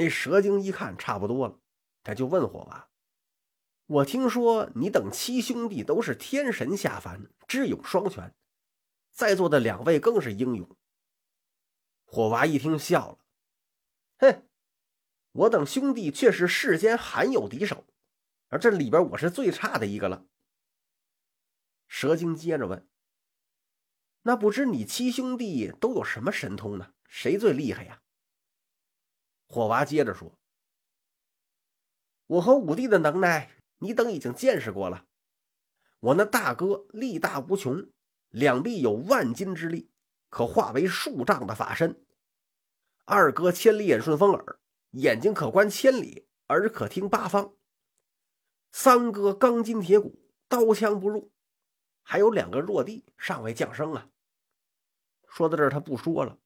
那蛇精一看差不多了，他就问火娃：“我听说你等七兄弟都是天神下凡，智勇双全，在座的两位更是英勇。”火娃一听笑了：“哼，我等兄弟却是世间罕有敌手，而这里边我是最差的一个了。”蛇精接着问：“那不知你七兄弟都有什么神通呢？谁最厉害呀？”火娃接着说：“我和五弟的能耐，你等已经见识过了。我那大哥力大无穷，两臂有万斤之力，可化为数丈的法身；二哥千里眼顺风耳，眼睛可观千里，耳可听八方；三哥钢筋铁骨，刀枪不入；还有两个弱弟尚未降生啊。”说到这儿，他不说了，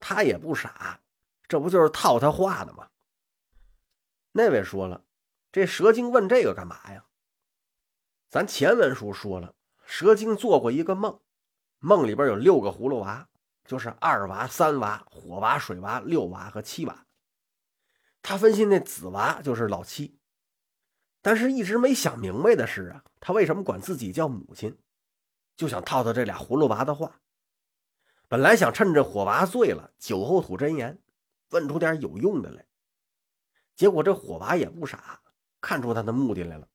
他也不傻。这不就是套他话的吗？那位说了，这蛇精问这个干嘛呀？咱前文书说了，蛇精做过一个梦，梦里边有六个葫芦娃，就是二娃、三娃、火娃、水娃、六娃和七娃。他分析那子娃就是老七，但是一直没想明白的是啊，他为什么管自己叫母亲？就想套套这俩葫芦娃的话。本来想趁着火娃醉了，酒后吐真言。问出点有用的来，结果这火娃也不傻，看出他的目的来了，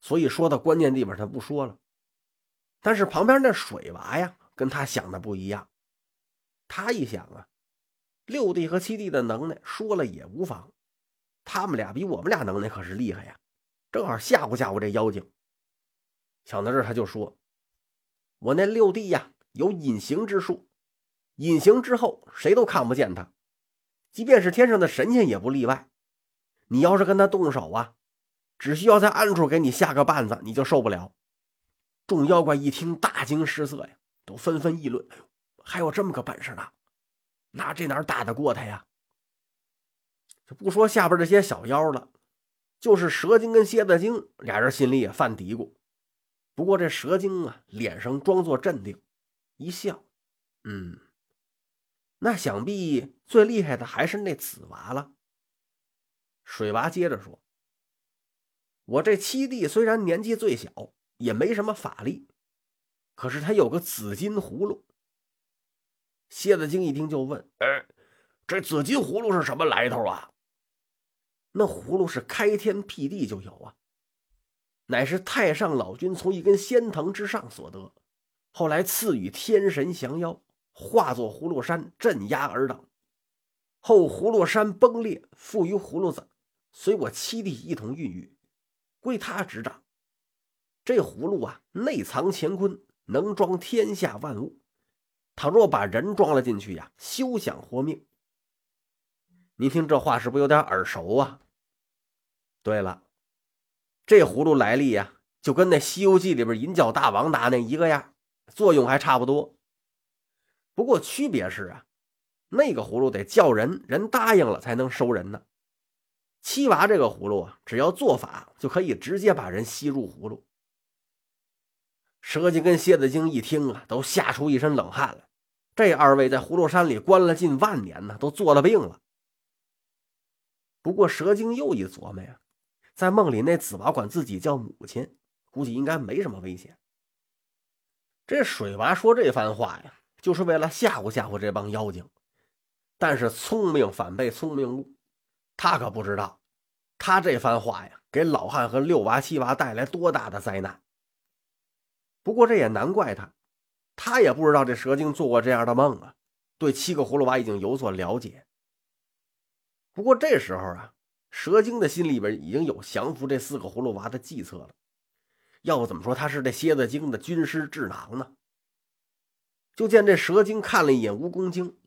所以说到关键地方他不说了。但是旁边那水娃呀，跟他想的不一样。他一想啊，六弟和七弟的能耐说了也无妨，他们俩比我们俩能耐可是厉害呀，正好吓唬吓唬这妖精。想到这儿，他就说：“我那六弟呀，有隐形之术，隐形之后谁都看不见他。”即便是天上的神仙也不例外。你要是跟他动手啊，只需要在暗处给你下个绊子，你就受不了。众妖怪一听，大惊失色呀，都纷纷议论：“，还有这么个本事呢？那这哪打得过他呀？”这不说下边这些小妖了，就是蛇精跟蝎子精俩人心里也犯嘀咕。不过这蛇精啊，脸上装作镇定，一笑：“嗯。”那想必最厉害的还是那紫娃了。水娃接着说：“我这七弟虽然年纪最小，也没什么法力，可是他有个紫金葫芦。”蝎子精一听就问：“哎，这紫金葫芦是什么来头啊？”那葫芦是开天辟地就有啊，乃是太上老君从一根仙藤之上所得，后来赐予天神降妖。化作葫芦山镇压尔等，后葫芦山崩裂，附于葫芦子，随我七弟一同孕育，归他执掌。这葫芦啊，内藏乾坤，能装天下万物。倘若把人装了进去呀，休想活命。您听这话是不是有点耳熟啊？对了，这葫芦来历呀，就跟那《西游记》里边银角大王拿那一个样，作用还差不多。不过区别是啊，那个葫芦得叫人，人答应了才能收人呢。七娃这个葫芦啊，只要做法就可以直接把人吸入葫芦。蛇精跟蝎子精一听啊，都吓出一身冷汗来。这二位在葫芦山里关了近万年呢，都做了病了。不过蛇精又一琢磨呀，在梦里那紫娃管自己叫母亲，估计应该没什么危险。这水娃说这番话呀。就是为了吓唬吓唬这帮妖精，但是聪明反被聪明误，他可不知道，他这番话呀，给老汉和六娃七娃带来多大的灾难。不过这也难怪他，他也不知道这蛇精做过这样的梦啊，对七个葫芦娃已经有所了解。不过这时候啊，蛇精的心里边已经有降服这四个葫芦娃的计策了，要不怎么说他是这蝎子精的军师智囊呢？就见这蛇精看了一眼蜈蚣精，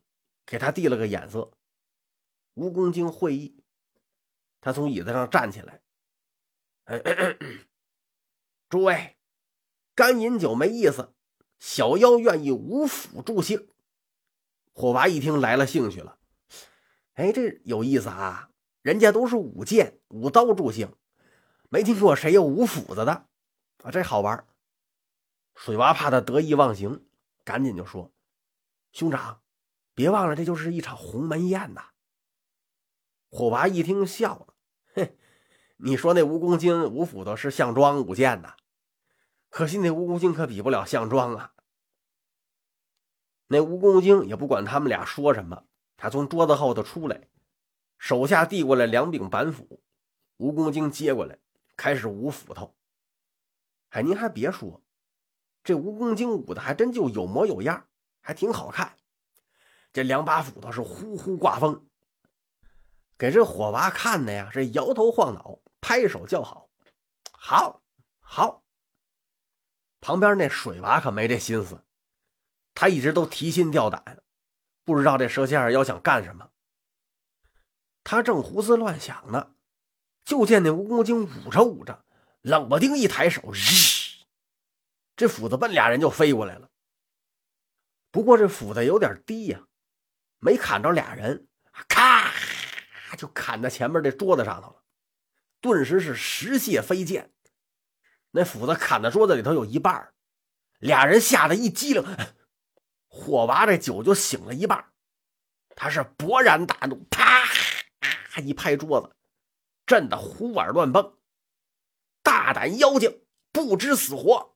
给他递了个眼色。蜈蚣精会意，他从椅子上站起来：“ 诸位，干饮酒没意思，小妖愿意五斧助兴。”火娃一听来了兴趣了，哎，这有意思啊！人家都是舞剑、舞刀助兴，没听过谁有舞斧子的啊，这好玩。水娃怕他得意忘形。赶紧就说：“兄长，别忘了，这就是一场鸿门宴呐。”火娃一听笑了：“嘿，你说那蜈蚣精五斧头是项庄舞剑呐？可惜那蜈蚣精可比不了项庄啊。”那蜈蚣精也不管他们俩说什么，他从桌子后头出来，手下递过来两柄板斧，蜈蚣精接过来，开始舞斧头。哎，您还别说，这蜈蚣精舞的还真就有模有样，还挺好看。这两把斧头是呼呼刮风，给这火娃看的呀，是摇头晃脑，拍手叫好，好，好。旁边那水娃可没这心思。他一直都提心吊胆，不知道这蛇仙要想干什么。他正胡思乱想呢，就见那蜈蚣精舞着舞着，冷不丁一抬手，日，这斧子奔俩人就飞过来了。不过这斧子有点低呀，没砍着俩人，咔，就砍在前面这桌子上头了。顿时是石屑飞溅，那斧子砍在桌子里头有一半俩人吓得一激灵。火娃这酒就醒了一半，他是勃然大怒，啪一拍桌子，震得胡碗乱蹦。大胆妖精，不知死活！